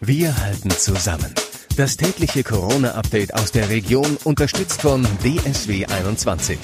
Wir halten zusammen. Das tägliche Corona-Update aus der Region unterstützt von DSW 21.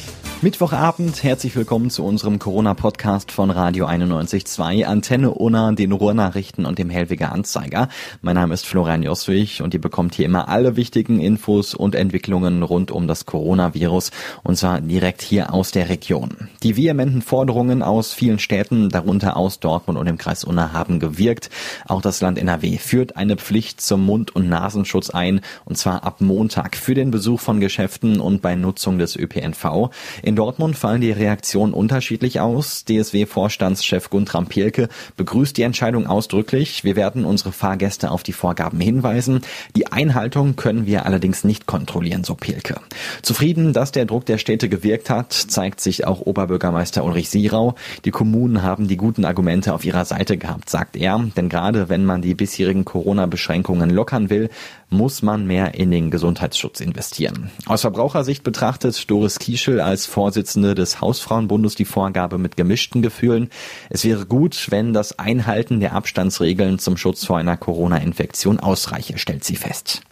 Mittwochabend, herzlich willkommen zu unserem Corona-Podcast von Radio 91.2, Antenne Unna, den Ruhrnachrichten und dem Hellwiger Anzeiger. Mein Name ist Florian Joswig und ihr bekommt hier immer alle wichtigen Infos und Entwicklungen rund um das Coronavirus und zwar direkt hier aus der Region. Die vehementen Forderungen aus vielen Städten, darunter aus Dortmund und dem Kreis Unna, haben gewirkt. Auch das Land NRW führt eine Pflicht zum Mund- und Nasenschutz ein und zwar ab Montag für den Besuch von Geschäften und bei Nutzung des ÖPNV. In Dortmund fallen die Reaktionen unterschiedlich aus. DSW-Vorstandschef Guntram Pielke begrüßt die Entscheidung ausdrücklich. Wir werden unsere Fahrgäste auf die Vorgaben hinweisen. Die Einhaltung können wir allerdings nicht kontrollieren, so Pielke. Zufrieden, dass der Druck der Städte gewirkt hat, zeigt sich auch Oberbürgermeister Ulrich Sierau. Die Kommunen haben die guten Argumente auf ihrer Seite gehabt, sagt er. Denn gerade wenn man die bisherigen Corona-Beschränkungen lockern will, muss man mehr in den Gesundheitsschutz investieren. Aus Verbrauchersicht betrachtet Doris Kieschel als Vorsitzende des Hausfrauenbundes die Vorgabe mit gemischten Gefühlen. Es wäre gut, wenn das Einhalten der Abstandsregeln zum Schutz vor einer Corona-Infektion ausreiche, stellt sie fest.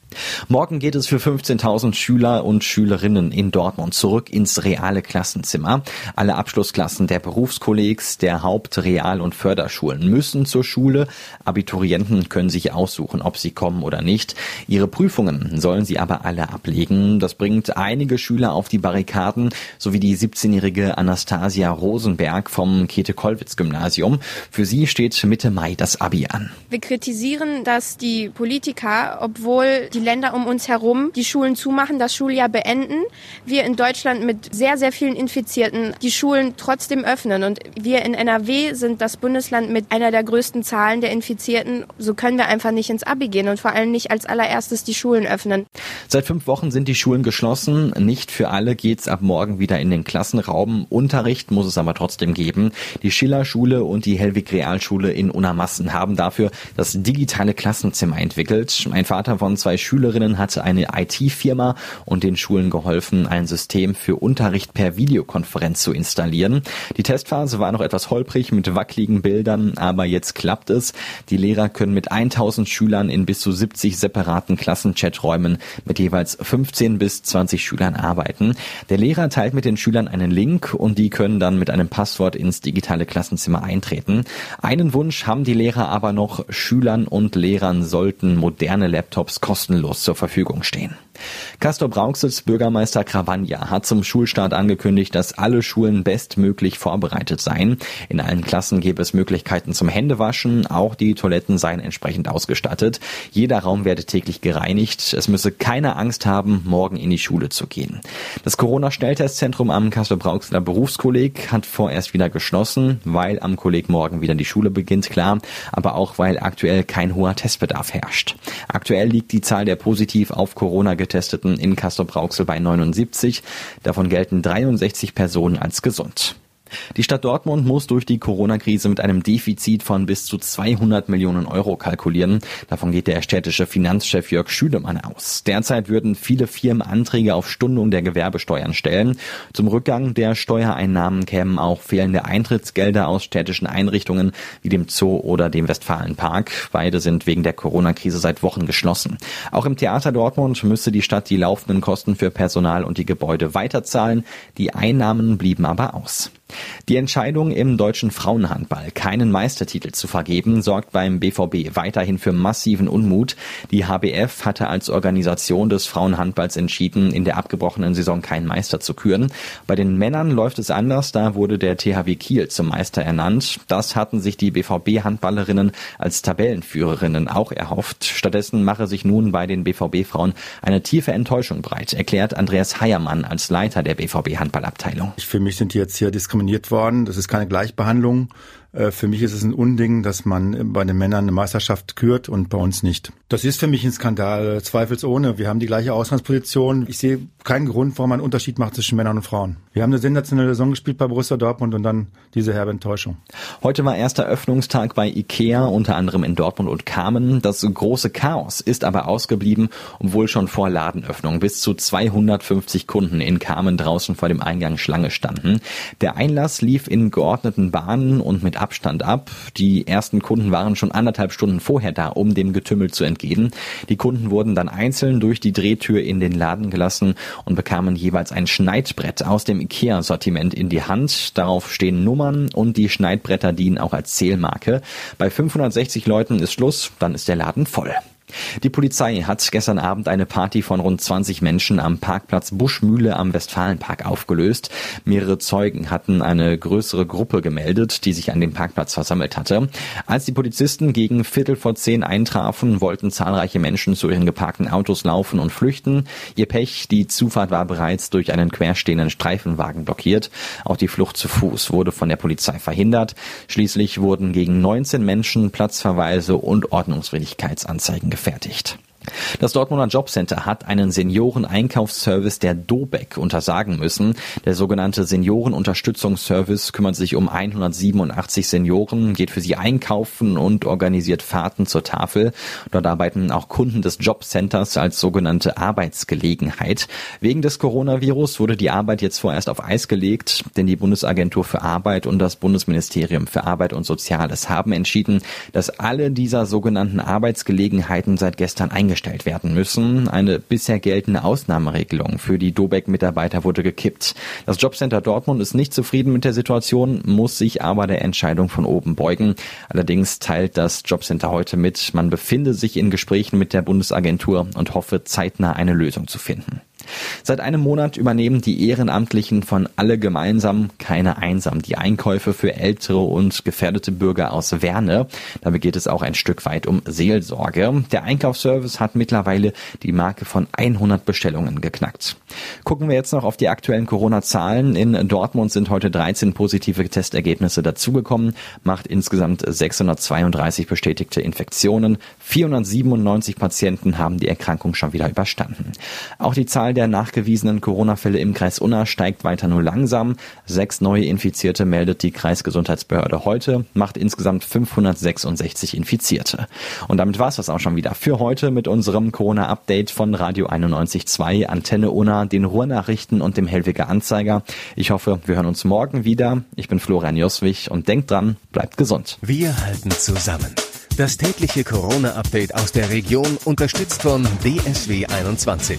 Morgen geht es für 15.000 Schüler und Schülerinnen in Dortmund zurück ins reale Klassenzimmer. Alle Abschlussklassen der Berufskollegs, der Haupt-, und Förderschulen müssen zur Schule. Abiturienten können sich aussuchen, ob sie kommen oder nicht. Ihre Prüfungen sollen sie aber alle ablegen. Das bringt einige Schüler auf die Barrikaden, sowie die 17-jährige Anastasia Rosenberg vom Käthe-Kollwitz-Gymnasium. Für sie steht Mitte Mai das Abi an. Wir kritisieren, dass die Politiker, obwohl die Länder um uns herum die Schulen zumachen, das Schuljahr beenden, wir in Deutschland mit sehr, sehr vielen Infizierten die Schulen trotzdem öffnen. Und wir in NRW sind das Bundesland mit einer der größten Zahlen der Infizierten. So können wir einfach nicht ins Abi gehen und vor allem nicht als allererstes die Schulen öffnen. Seit fünf Wochen sind die Schulen geschlossen. Nicht für alle geht's ab morgen wieder in den Klassenraum. Unterricht muss es aber trotzdem geben. Die Schiller-Schule und die Hellwig-Realschule in Unermassen haben dafür das digitale Klassenzimmer entwickelt. Ein Vater von zwei Schülerinnen hatte eine IT-Firma und den Schulen geholfen, ein System für Unterricht per Videokonferenz zu installieren. Die Testphase war noch etwas holprig mit wackeligen Bildern, aber jetzt klappt es. Die Lehrer können mit 1000 Schülern in bis zu 70 separaten Klassenchaträumen mit jeweils 15 bis 20 Schülern arbeiten. Der Lehrer teilt mit den Schülern einen Link und die können dann mit einem Passwort ins digitale Klassenzimmer eintreten. Einen Wunsch haben die Lehrer aber noch, Schülern und Lehrern sollten moderne Laptops kostenlos kostenlos zur Verfügung stehen. Castor Brauxels Bürgermeister Krawanja hat zum Schulstart angekündigt, dass alle Schulen bestmöglich vorbereitet seien. In allen Klassen gäbe es Möglichkeiten zum Händewaschen, auch die Toiletten seien entsprechend ausgestattet. Jeder Raum werde täglich gereinigt. Es müsse keine Angst haben, morgen in die Schule zu gehen. Das Corona-Schnelltestzentrum am Castor Brauxeler Berufskolleg hat vorerst wieder geschlossen, weil am Kolleg morgen wieder die Schule beginnt, klar, aber auch weil aktuell kein hoher Testbedarf herrscht. Aktuell liegt die Zahl der positiv auf Corona Getesteten in Castrop-Rauxel bei 79. Davon gelten 63 Personen als gesund. Die Stadt Dortmund muss durch die Corona-Krise mit einem Defizit von bis zu 200 Millionen Euro kalkulieren. Davon geht der städtische Finanzchef Jörg Schüdemann aus. Derzeit würden viele Firmen Anträge auf Stundung der Gewerbesteuern stellen. Zum Rückgang der Steuereinnahmen kämen auch fehlende Eintrittsgelder aus städtischen Einrichtungen wie dem Zoo oder dem Westfalenpark. Beide sind wegen der Corona-Krise seit Wochen geschlossen. Auch im Theater Dortmund müsste die Stadt die laufenden Kosten für Personal und die Gebäude weiterzahlen. Die Einnahmen blieben aber aus. Die Entscheidung im deutschen Frauenhandball, keinen Meistertitel zu vergeben, sorgt beim BVB weiterhin für massiven Unmut. Die HBF hatte als Organisation des Frauenhandballs entschieden, in der abgebrochenen Saison keinen Meister zu küren. Bei den Männern läuft es anders, da wurde der THW Kiel zum Meister ernannt. Das hatten sich die BVB-Handballerinnen als Tabellenführerinnen auch erhofft. Stattdessen mache sich nun bei den BVB-Frauen eine tiefe Enttäuschung breit, erklärt Andreas Heiermann als Leiter der BVB-Handballabteilung. Für mich sind die jetzt hier diskriminiert diskriminiert worden. Das ist keine Gleichbehandlung. Äh, für mich ist es ein Unding, dass man bei den Männern eine Meisterschaft kürt und bei uns nicht. Das ist für mich ein Skandal, zweifelsohne. Wir haben die gleiche Ausgangsposition. Ich sehe keinen Grund, warum man einen Unterschied macht zwischen Männern und Frauen. Wir haben eine sensationelle Saison gespielt bei Borussia Dortmund und dann diese herbe Enttäuschung. Heute war erster Öffnungstag bei Ikea, unter anderem in Dortmund und Kamen. Das große Chaos ist aber ausgeblieben, obwohl schon vor Ladenöffnung bis zu 250 Kunden in Kamen draußen vor dem Eingang Schlange standen. Der Einlass lief in geordneten Bahnen und mit Abstand ab. Die ersten Kunden waren schon anderthalb Stunden vorher da, um dem Getümmel zu entgehen. Die Kunden wurden dann einzeln durch die Drehtür in den Laden gelassen und bekamen jeweils ein Schneidbrett aus dem IKEA-Sortiment in die Hand. Darauf stehen Nummern und die Schneidbretter dienen auch als Zählmarke. Bei 560 Leuten ist Schluss, dann ist der Laden voll. Die Polizei hat gestern Abend eine Party von rund 20 Menschen am Parkplatz Buschmühle am Westfalenpark aufgelöst. Mehrere Zeugen hatten eine größere Gruppe gemeldet, die sich an dem Parkplatz versammelt hatte. Als die Polizisten gegen Viertel vor zehn eintrafen, wollten zahlreiche Menschen zu ihren geparkten Autos laufen und flüchten. Ihr Pech, die Zufahrt war bereits durch einen querstehenden Streifenwagen blockiert. Auch die Flucht zu Fuß wurde von der Polizei verhindert. Schließlich wurden gegen 19 Menschen Platzverweise und Ordnungswidrigkeitsanzeigen geführt gefertigt. Das Dortmunder Jobcenter hat einen Senioren-Einkaufsservice der DOBEC untersagen müssen. Der sogenannte Seniorenunterstützungsservice kümmert sich um 187 Senioren, geht für sie einkaufen und organisiert Fahrten zur Tafel. Dort arbeiten auch Kunden des Jobcenters als sogenannte Arbeitsgelegenheit. Wegen des Coronavirus wurde die Arbeit jetzt vorerst auf Eis gelegt, denn die Bundesagentur für Arbeit und das Bundesministerium für Arbeit und Soziales haben entschieden, dass alle dieser sogenannten Arbeitsgelegenheiten seit gestern eingestellt eingestellt werden müssen. Eine bisher geltende Ausnahmeregelung für die Dobeck-Mitarbeiter wurde gekippt. Das Jobcenter Dortmund ist nicht zufrieden mit der Situation, muss sich aber der Entscheidung von oben beugen. Allerdings teilt das Jobcenter heute mit, man befinde sich in Gesprächen mit der Bundesagentur und hoffe zeitnah eine Lösung zu finden. Seit einem Monat übernehmen die Ehrenamtlichen von Alle gemeinsam, keine einsam die Einkäufe für ältere und gefährdete Bürger aus Werne. Dabei geht es auch ein Stück weit um Seelsorge. Der Einkaufsservice hat mittlerweile die Marke von 100 Bestellungen geknackt. Gucken wir jetzt noch auf die aktuellen Corona-Zahlen. In Dortmund sind heute 13 positive Testergebnisse dazugekommen, macht insgesamt 632 bestätigte Infektionen. 497 Patienten haben die Erkrankung schon wieder überstanden. Auch die Zahl der nachgewiesenen Corona-Fälle im Kreis Unna steigt weiter nur langsam. Sechs neue Infizierte meldet die Kreisgesundheitsbehörde heute, macht insgesamt 566 Infizierte. Und damit war es das auch schon wieder für heute mit unserem Corona-Update von Radio 91.2, Antenne Unna, den Ruhrnachrichten und dem Hellwiger Anzeiger. Ich hoffe, wir hören uns morgen wieder. Ich bin Florian Joswig und denkt dran, bleibt gesund. Wir halten zusammen. Das tägliche Corona-Update aus der Region unterstützt von DSW 21.